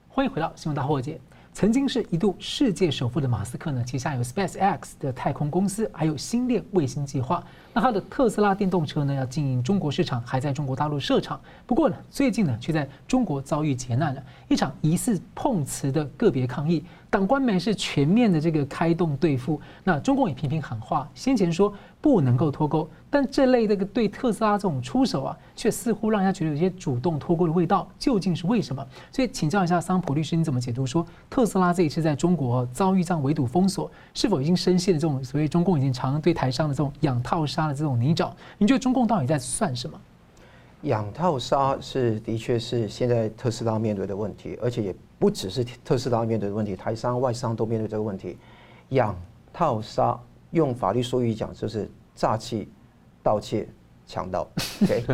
欢迎回到新闻大破解。曾经是一度世界首富的马斯克呢，旗下有 SpaceX 的太空公司，还有星链卫星计划。那他的特斯拉电动车呢，要经营中国市场，还在中国大陆设厂。不过呢，最近呢，却在中国遭遇劫难了。一场疑似碰瓷的个别抗议，党官媒是全面的这个开动对付。那中共也频频喊话，先前说不能够脱钩。但这类这个对特斯拉这种出手啊，却似乎让人家觉得有些主动脱钩的味道，究竟是为什么？所以请教一下桑普律师，你怎么解读说特斯拉这一次在中国遭遇这样围堵封锁，是否已经深陷了这种所谓中共已经常对台商的这种养套杀的这种泥沼？你觉得中共到底在算什么？养套杀是的确是现在特斯拉面对的问题，而且也不只是特斯拉面对的问题，台商、外商都面对这个问题。养套杀用法律术语讲就是诈欺。盗窃、强盗，OK，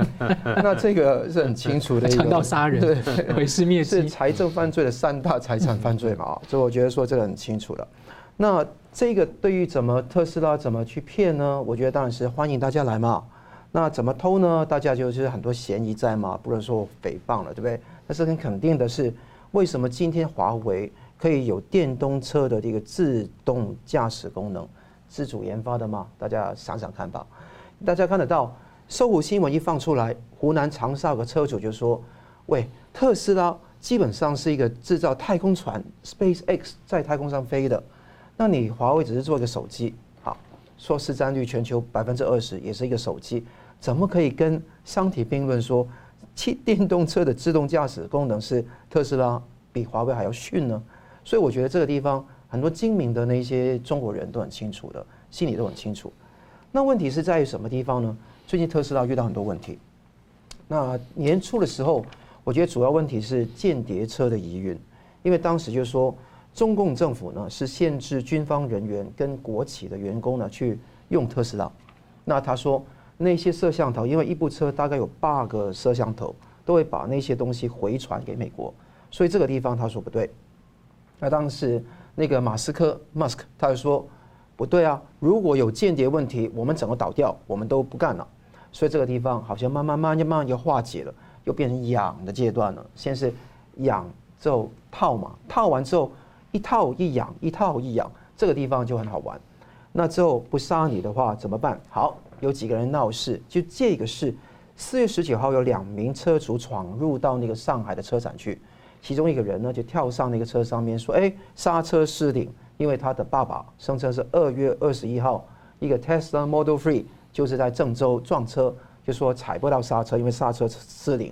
那这个是很清楚的一个强盗杀人，对，毁尸灭迹是财政犯罪的三大财产犯罪嘛？所以我觉得说这个很清楚了。那这个对于怎么特斯拉怎么去骗呢？我觉得当然是欢迎大家来嘛。那怎么偷呢？大家就是很多嫌疑在嘛，不能说诽谤了，对不对？但是很肯定的是，为什么今天华为可以有电动车的这个自动驾驶功能，自主研发的嘛？大家想想看吧。大家看得到，搜狐新闻一放出来，湖南长沙有个车主就说：“喂，特斯拉基本上是一个制造太空船，SpaceX 在太空上飞的，那你华为只是做一个手机，好，说市占率全球百分之二十，也是一个手机，怎么可以跟商体并论说，汽电动车的自动驾驶功能是特斯拉比华为还要逊呢？所以我觉得这个地方很多精明的那些中国人都很清楚的，心里都很清楚。”那问题是在于什么地方呢？最近特斯拉遇到很多问题。那年初的时候，我觉得主要问题是间谍车的疑云，因为当时就说中共政府呢是限制军方人员跟国企的员工呢去用特斯拉。那他说那些摄像头，因为一部车大概有八个摄像头，都会把那些东西回传给美国，所以这个地方他说不对。那当时那个马斯克 Musk 他就说。不对啊！如果有间谍问题，我们整个倒掉，我们都不干了。所以这个地方好像慢慢慢慢慢慢就化解了，又变成养的阶段了。先是养之后套嘛，套完之后一套一养，一套一养，这个地方就很好玩。那之后不杀你的话怎么办？好，有几个人闹事，就这个事。四月十九号有两名车主闯入到那个上海的车展去，其中一个人呢就跳上那个车上面说：“哎，刹车失灵。”因为他的爸爸声称是二月二十一号一个 Tesla Model Three 就是在郑州撞车，就说踩不到刹车，因为刹车失灵。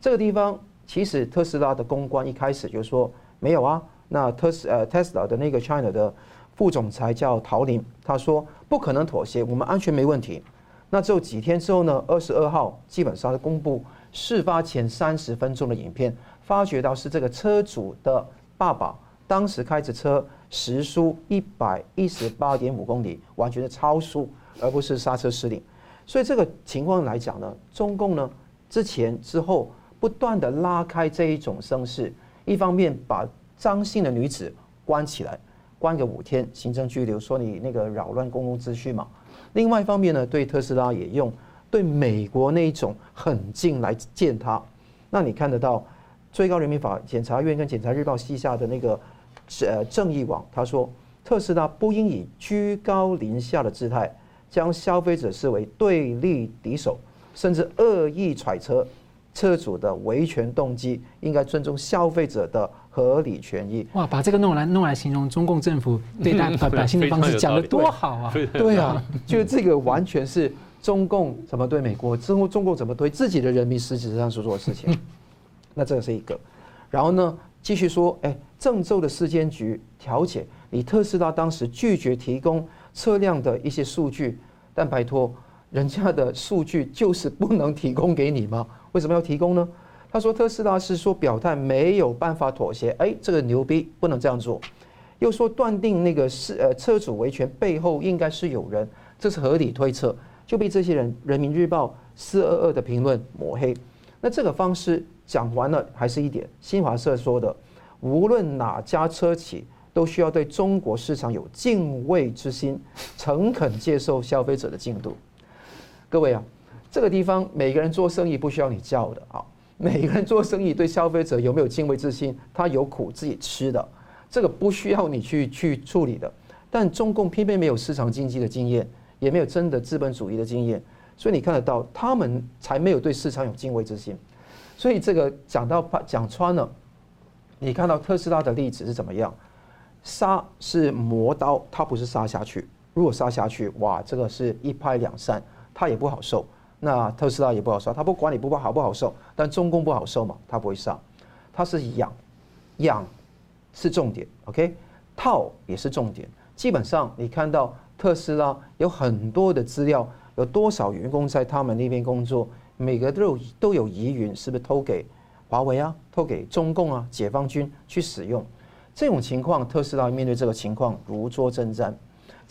这个地方其实特斯拉的公关一开始就说没有啊。那特斯呃 Tesla 的那个 China 的副总裁叫陶林，他说不可能妥协，我们安全没问题。那之后几天之后呢，二十二号基本上是公布事发前三十分钟的影片，发觉到是这个车主的爸爸当时开着车时速一百一十八点五公里，完全的超速，而不是刹车失灵。所以这个情况来讲呢，中共呢之前之后不断的拉开这一种声势，一方面把张姓的女子关起来，关个五天，行政拘留，说你那个扰乱公共秩序嘛。另外一方面呢，对特斯拉也用对美国那一种狠劲来见他。那你看得到最高人民法检察院跟检察日报旗下的那个呃正义网，他说特斯拉不应以居高临下的姿态。将消费者视为对立敌手，甚至恶意揣测车主的维权动机，应该尊重消费者的合理权益。哇，把这个弄来弄来形容中共政府对待 百姓的方式，讲得多好啊！对啊，就是这个完全是中共怎么对美国，之后中共怎么对自己的人民实质上所做的事情。那这个是一个，然后呢，继续说，哎，郑州的市监局调解，你特斯拉当时拒绝提供。车辆的一些数据，但拜托，人家的数据就是不能提供给你吗？为什么要提供呢？他说特斯拉是说表态没有办法妥协，哎，这个牛逼，不能这样做。又说断定那个是呃车主维权背后应该是有人，这是合理推测，就被这些人《人民日报》四二二的评论抹黑。那这个方式讲完了，还是一点，新华社说的，无论哪家车企。都需要对中国市场有敬畏之心，诚恳接受消费者的进度。各位啊，这个地方每个人做生意不需要你教的啊，每个人做生意对消费者有没有敬畏之心，他有苦自己吃的，这个不需要你去去处理的。但中共偏偏没有市场经济的经验，也没有真的资本主义的经验，所以你看得到他们才没有对市场有敬畏之心。所以这个讲到讲穿了，你看到特斯拉的例子是怎么样？杀是磨刀，它不是杀下去。如果杀下去，哇，这个是一拍两散，他也不好受。那特斯拉也不好受，他不管你不好不好受，但中共不好受嘛，他不会上，他是养，养是重点，OK，套也是重点。基本上你看到特斯拉有很多的资料，有多少员工在他们那边工作，每个都有都有疑云，是不是偷给华为啊，偷给中共啊，解放军去使用？这种情况，特斯拉面对这个情况如坐针毡。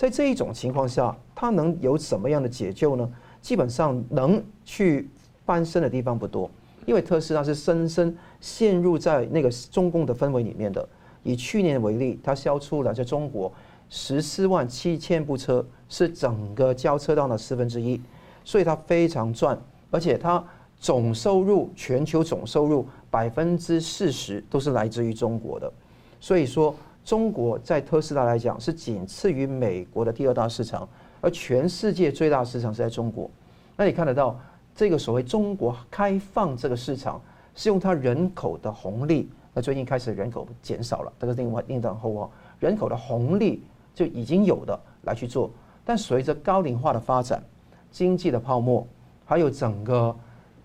在这一种情况下，它能有什么样的解救呢？基本上能去翻身的地方不多，因为特斯拉是深深陷入在那个中共的氛围里面的。以去年为例，它销出了在中国十四万七千部车，是整个交车道的四分之一，所以它非常赚，而且它总收入全球总收入百分之四十都是来自于中国的。所以说，中国在特斯拉来讲是仅次于美国的第二大市场，而全世界最大市场是在中国。那你看得到，这个所谓中国开放这个市场，是用它人口的红利。那最近开始人口减少了，这个另外另当后话。人口的红利就已经有的来去做，但随着高龄化的发展、经济的泡沫，还有整个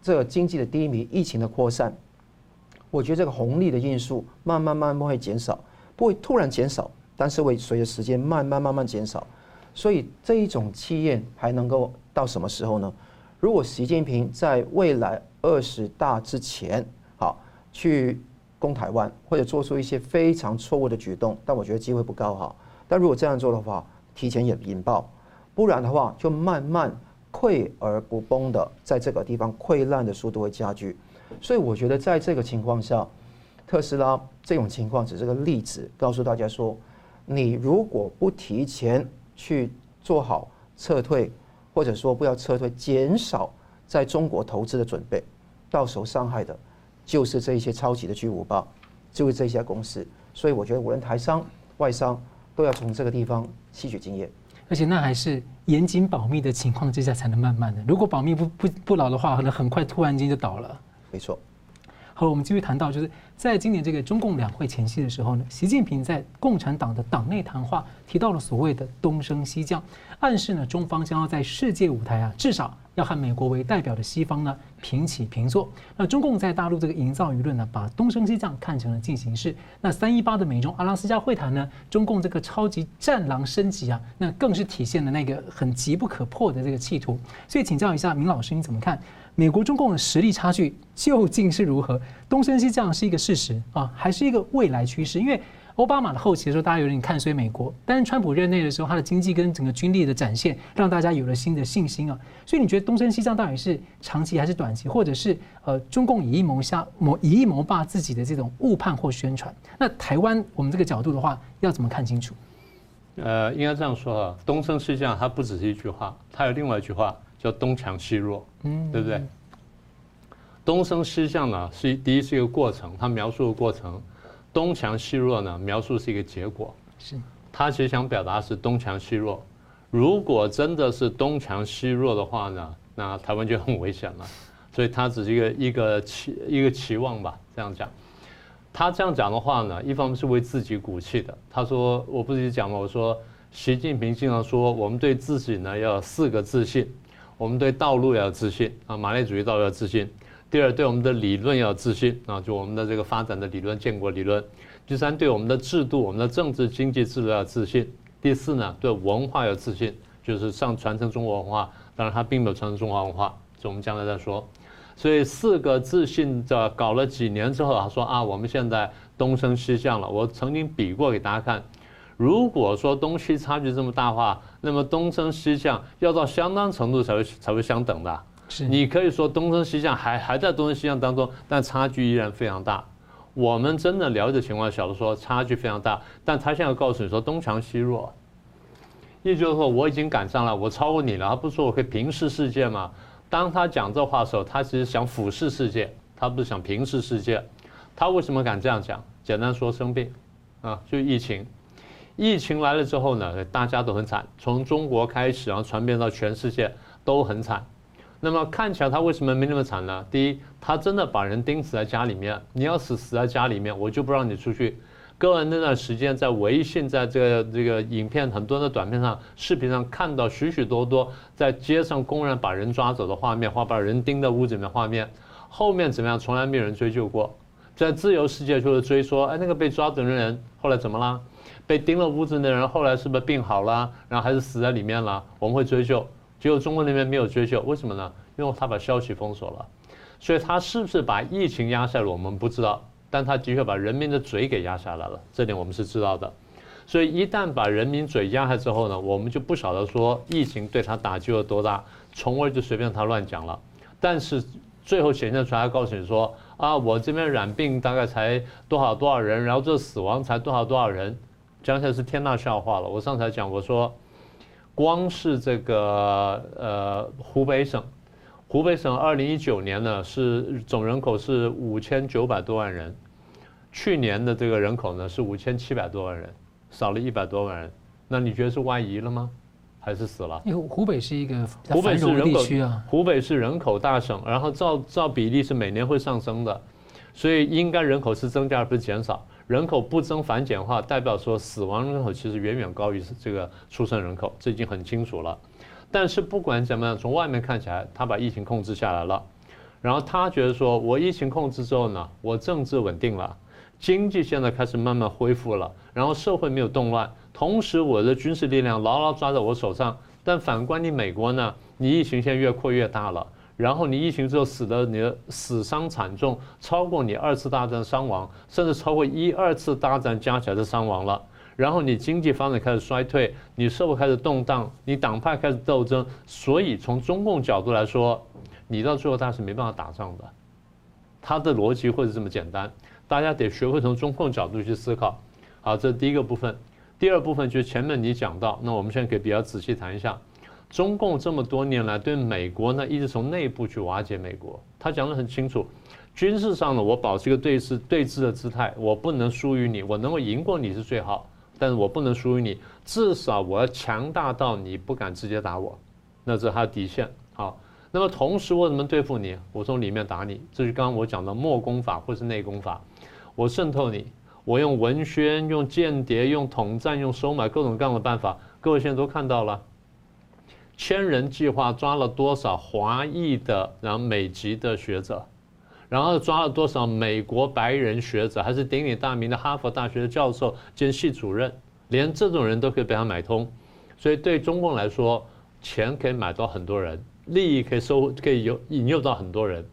这个经济的低迷、疫情的扩散。我觉得这个红利的因素慢慢慢慢会减少，不会突然减少，但是会随着时间慢慢慢慢减少。所以这一种气焰还能够到什么时候呢？如果习近平在未来二十大之前，好去攻台湾，或者做出一些非常错误的举动，但我觉得机会不高哈。但如果这样做的话，提前也引爆，不然的话就慢慢溃而不崩的，在这个地方溃烂的速度会加剧。所以我觉得，在这个情况下，特斯拉这种情况只是个例子，告诉大家说，你如果不提前去做好撤退，或者说不要撤退，减少在中国投资的准备，到时候伤害的，就是这一些超级的巨无霸，就是这些公司。所以我觉得，无论台商、外商，都要从这个地方吸取经验。而且那还是严谨保密的情况之下才能慢慢的。如果保密不不不牢的话，可能很快突然间就倒了。没错，好，我们继续谈到，就是在今年这个中共两会前夕的时候呢，习近平在共产党的党内谈话提到了所谓的东升西降，暗示呢中方将要在世界舞台啊，至少要和美国为代表的西方呢平起平坐。那中共在大陆这个营造舆论呢，把东升西降看成了进行式。那三一八的美中阿拉斯加会谈呢，中共这个超级战狼升级啊，那更是体现了那个很急不可破的这个企图。所以请教一下明老师，你怎么看？美国中共的实力差距究竟是如何？东升西降是一个事实啊，还是一个未来趋势？因为奥巴马的后期的时候，大家有点看衰美国；但是川普任内的时候，他的经济跟整个军力的展现，让大家有了新的信心啊。所以你觉得东升西降到底是长期还是短期？或者是呃，中共以一谋下谋以一谋霸自己的这种误判或宣传？那台湾我们这个角度的话，要怎么看清楚？呃，应该这样说啊，东升西降它不只是一句话，它有另外一句话。叫东强西弱，嗯，对不对？东升西降呢，是第一是一个过程，它描述的过程；东强西弱呢，描述是一个结果。是，他其实想表达是东强西弱。如果真的是东强西弱的话呢，那台湾就很危险了。所以他只是一个一个期一个期望吧，这样讲。他这样讲的话呢，一方面是为自己鼓气的。他说：“我不是讲吗？我说习近平经常说，我们对自己呢要有四个自信。”我们对道路要有自信啊，马列主义道路要自信。第二，对我们的理论要有自信啊，就我们的这个发展的理论、建国理论。第三，对我们的制度、我们的政治经济制度要有自信。第四呢，对文化要有自信，就是上传承中国文化。当然，他并没有传承中华文化，这我们将来再说。所以四个自信的搞了几年之后，他说啊，我们现在东升西降了。我曾经比过给大家看。如果说东西差距这么大的话，那么东升西降要到相当程度才会才会相等的。是你可以说东升西降还还在东升西降当中，但差距依然非常大。我们真的了解情况小的，说差距非常大，但他现在告诉你说东强西弱，也就是说我已经赶上了，我超过你了。他不是说我可以平视世界吗？当他讲这话的时候，他其实想俯视世界，他不是想平视世界。他为什么敢这样讲？简单说，生病啊，就疫情。疫情来了之后呢，大家都很惨，从中国开始，然后传遍到全世界都很惨。那么看起来他为什么没那么惨呢？第一，他真的把人钉死在家里面，你要死死在家里面，我就不让你出去。各位那段时间在微信，在这个这个影片很多的短片上、视频上看到许许多多在街上公然把人抓走的画面，或把人钉在屋子里面画面，后面怎么样？从来没有人追究过。在自由世界就是追说，哎，那个被抓走的人后来怎么了？被钉了屋子的人后来是不是病好了？然后还是死在里面了？我们会追究，结果中国那边没有追究，为什么呢？因为他把消息封锁了，所以他是不是把疫情压下来？我们不知道，但他的确把人民的嘴给压下来了，这点我们是知道的。所以一旦把人民嘴压下之后呢，我们就不晓得说疫情对他打击有多大，从而就随便他乱讲了。但是最后显现出来，告诉你说啊，我这边染病大概才多少多少人，然后这死亡才多少多少人。讲起来是天大笑话了。我上次还讲我说，光是这个呃湖北省，湖北省二零一九年呢是总人口是五千九百多万人，去年的这个人口呢是五千七百多万人，少了一百多万人。那你觉得是外移了吗？还是死了？因为湖北是一个湖北是人口湖北是人口大省，然后照照比例是每年会上升的，所以应该人口是增加而不是减少。人口不增反减的话，代表说死亡人口其实远远高于这个出生人口，这已经很清楚了。但是不管怎么样，从外面看起来，他把疫情控制下来了。然后他觉得说，我疫情控制之后呢，我政治稳定了，经济现在开始慢慢恢复了，然后社会没有动乱，同时我的军事力量牢牢抓在我手上。但反观你美国呢，你疫情现在越扩越大了。然后你疫情之后死的你的死伤惨重，超过你二次大战伤亡，甚至超过一二次大战加起来的伤亡了。然后你经济发展开始衰退，你社会开始动荡，你党派开始斗争。所以从中共角度来说，你到最后他是没办法打仗的。他的逻辑会是这么简单，大家得学会从中共角度去思考。好，这是第一个部分。第二部分就是前面你讲到，那我们现在可以比较仔细谈一下。中共这么多年来对美国呢，一直从内部去瓦解美国。他讲得很清楚，军事上呢，我保持一个对峙对峙的姿态，我不能输于你，我能够赢过你是最好，但是我不能输于你，至少我要强大到你不敢直接打我，那这是他的底线。好，那么同时我怎么对付你？我从里面打你，这是刚刚我讲的墨攻法或是内攻法。我渗透你，我用文宣、用间谍、用统战、用收买各种各样的办法，各位现在都看到了。千人计划抓了多少华裔的，然后美籍的学者，然后抓了多少美国白人学者，还是鼎鼎大名的哈佛大学的教授兼系主任，连这种人都可以被他买通，所以对中共来说，钱可以买到很多人，利益可以收，可以有引诱到很多人，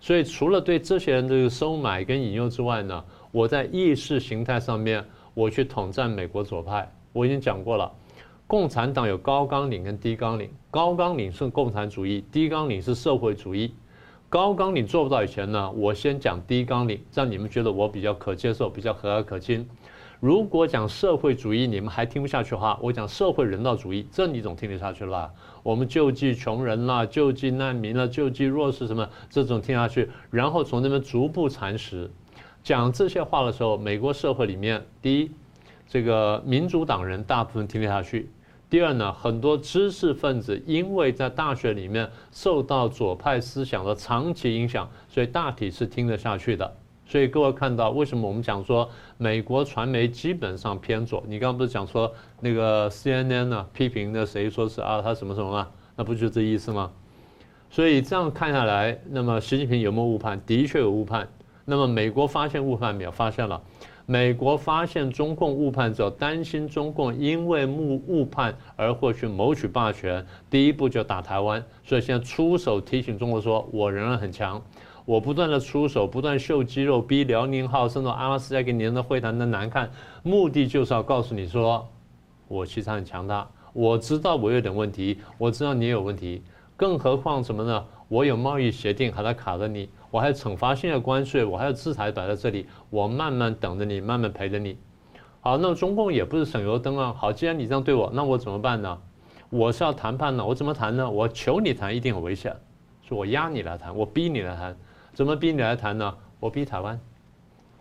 所以除了对这些人的收买跟引诱之外呢，我在意识形态上面，我去统战美国左派，我已经讲过了。共产党有高纲领跟低纲领，高纲领是共产主义，低纲领是社会主义。高纲领做不到以前呢，我先讲低纲领，让你们觉得我比较可接受，比较和蔼可亲。如果讲社会主义你们还听不下去的话，我讲社会人道主义，这你总听得下去了。我们救济穷人啦，救济难民啦，救济弱势什么这种听下去，然后从那边逐步蚕食。讲这些话的时候，美国社会里面，第一，这个民主党人大部分听得下去。第二呢，很多知识分子因为在大学里面受到左派思想的长期影响，所以大体是听得下去的。所以各位看到，为什么我们讲说美国传媒基本上偏左？你刚刚不是讲说那个 CNN 呢批评的谁说是啊他什么什么吗？那不就这意思吗？所以这样看下来，那么习近平有没有误判？的确有误判。那么美国发现误判没有？发现了。美国发现中共误判之后，担心中共因为误误判而获取谋取霸权，第一步就打台湾，所以现在出手提醒中国说：“我仍然很强，我不断的出手，不断秀肌肉，逼辽宁号甚至阿拉斯加给你的会谈的难看，目的就是要告诉你说，我其实很强大，我知道我有点问题，我知道你有问题，更何况什么呢？我有贸易协定还在卡着你。”我还有惩罚性的关税，我还有制裁摆在这里，我慢慢等着你，慢慢陪着你。好，那中共也不是省油灯啊。好，既然你这样对我，那我怎么办呢？我是要谈判呢，我怎么谈呢？我求你谈，一定很危险。说我压你来谈，我逼你来谈，怎么逼你来谈呢？我逼台湾。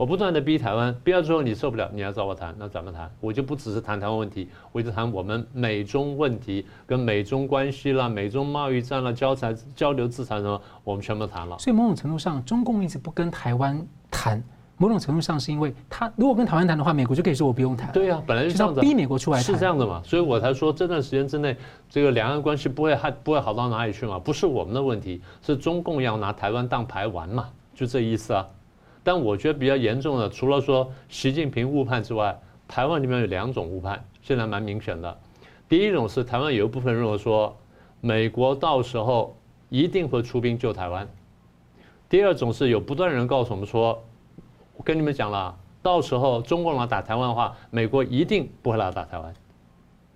我不断的逼台湾，逼到之后你受不了，你要找我谈，那怎么谈？我就不只是谈台湾问题，我就谈我们美中问题，跟美中关系啦、美中贸易战啦、交财交流制裁什么，我们全部谈了。所以某种程度上，中共一直不跟台湾谈，某种程度上是因为他如果跟台湾谈的话，美国就可以说我不用谈。对呀、啊，本来就这样子，逼美国出来谈。是这样的嘛？所以我才说这段时间之内，这个两岸关系不会还不会好到哪里去嘛？不是我们的问题，是中共要拿台湾当牌玩嘛？就这意思啊。但我觉得比较严重的，除了说习近平误判之外，台湾里面有两种误判，现在蛮明显的。第一种是台湾有一部分认为说，美国到时候一定会出兵救台湾；第二种是有不断人告诉我们说，我跟你们讲了，到时候中共来打台湾的话，美国一定不会来打台湾。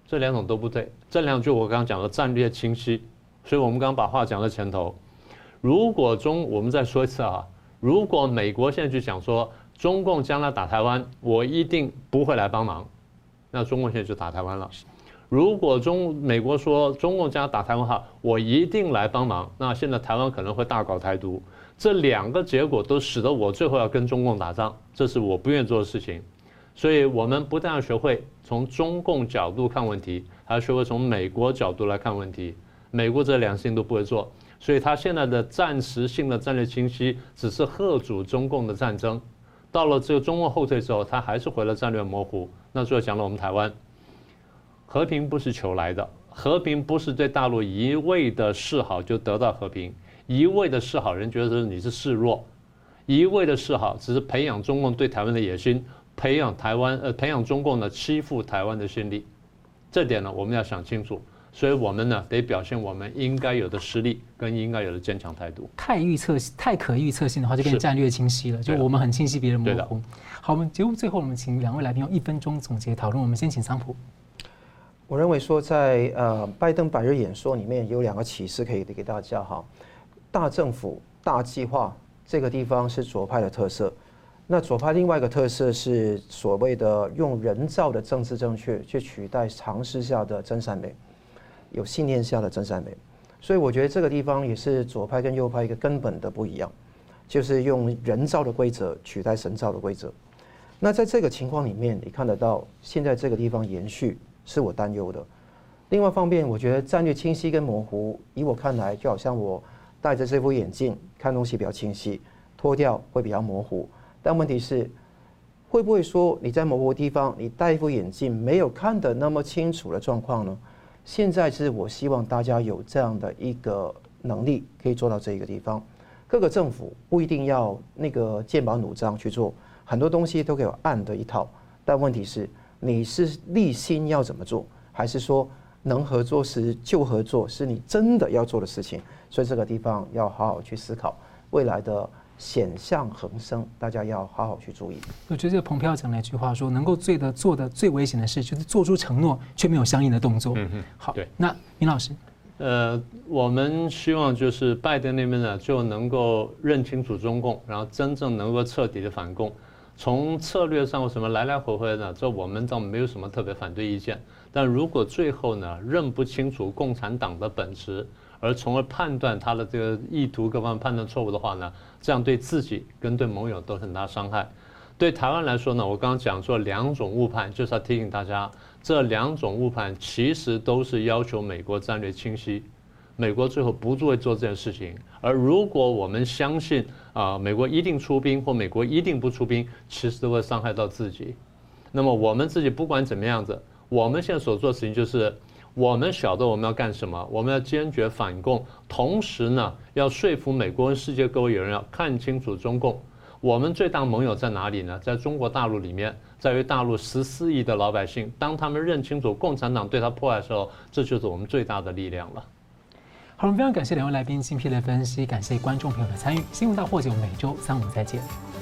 这两种都不对，这两句我刚刚讲的战略清晰。所以我们刚刚把话讲在前头，如果中，我们再说一次啊。如果美国现在就讲说中共将来打台湾，我一定不会来帮忙，那中共现在就打台湾了。如果中美国说中共将来打台湾哈，我一定来帮忙，那现在台湾可能会大搞台独。这两个结果都使得我最后要跟中共打仗，这是我不愿意做的事情。所以我们不但要学会从中共角度看问题，还要学会从美国角度来看问题。美国这两个事情都不会做。所以他现在的暂时性的战略清晰，只是贺阻中共的战争。到了这个中共后退之后，他还是回了战略模糊。那最后讲了我们台湾，和平不是求来的，和平不是对大陆一味的示好就得到和平，一味的示好人觉得你是示弱，一味的示好只是培养中共对台湾的野心，培养台湾呃培养中共的欺负台湾的心理。这点呢，我们要想清楚。所以我们呢，得表现我们应该有的实力跟应该有的坚强态度。太预测、太可预测性的话，就变成战略清晰了。就我们很清晰，别人模糊。好，我们节目最后，我们请两位来宾用一分钟总结讨论。我们先请桑普。我认为说在，在呃拜登百日演说里面有两个启示可以给大家哈。大政府、大计划这个地方是左派的特色。那左派另外一个特色是所谓的用人造的政治正确去取代常识下的真善美。有信念下的真善美，所以我觉得这个地方也是左派跟右派一个根本的不一样，就是用人造的规则取代神造的规则。那在这个情况里面，你看得到现在这个地方延续是我担忧的。另外方面，我觉得战略清晰跟模糊，以我看来，就好像我戴着这副眼镜看东西比较清晰，脱掉会比较模糊。但问题是，会不会说你在某个地方你戴一副眼镜没有看得那么清楚的状况呢？现在是我希望大家有这样的一个能力，可以做到这一个地方。各个政府不一定要那个剑拔弩张去做，很多东西都可以有暗的一套。但问题是，你是立心要怎么做，还是说能合作时就合作，是你真的要做的事情？所以这个地方要好好去思考未来的险象横生，大家要好好去注意。我觉得这个彭飘讲了一句话说，能够最的做的最危险的事，就是做出承诺却没有相应的动作。嗯嗯，好，对，那明老师。呃，我们希望就是拜登那边呢就能够认清楚中共，然后真正能够彻底的反共。从策略上，什么来来回回呢，这我们倒没有什么特别反对意见。但如果最后呢认不清楚共产党的本质，而从而判断他的这个意图各方面判断错误的话呢，这样对自己跟对盟友都很大伤害。对台湾来说呢，我刚刚讲说两种误判，就是要提醒大家。这两种误判其实都是要求美国战略清晰，美国最后不会做这件事情。而如果我们相信啊，美国一定出兵或美国一定不出兵，其实都会伤害到自己。那么我们自己不管怎么样子，我们现在所做的事情就是，我们晓得我们要干什么，我们要坚决反共，同时呢，要说服美国跟世界各位有人要看清楚中共。我们最大盟友在哪里呢？在中国大陆里面，在于大陆十四亿的老百姓，当他们认清楚共产党对他迫害的时候，这就是我们最大的力量了。好，我们非常感谢两位来宾精辟的分析，感谢观众朋友的参与。新闻大破解，我们每周三五再见。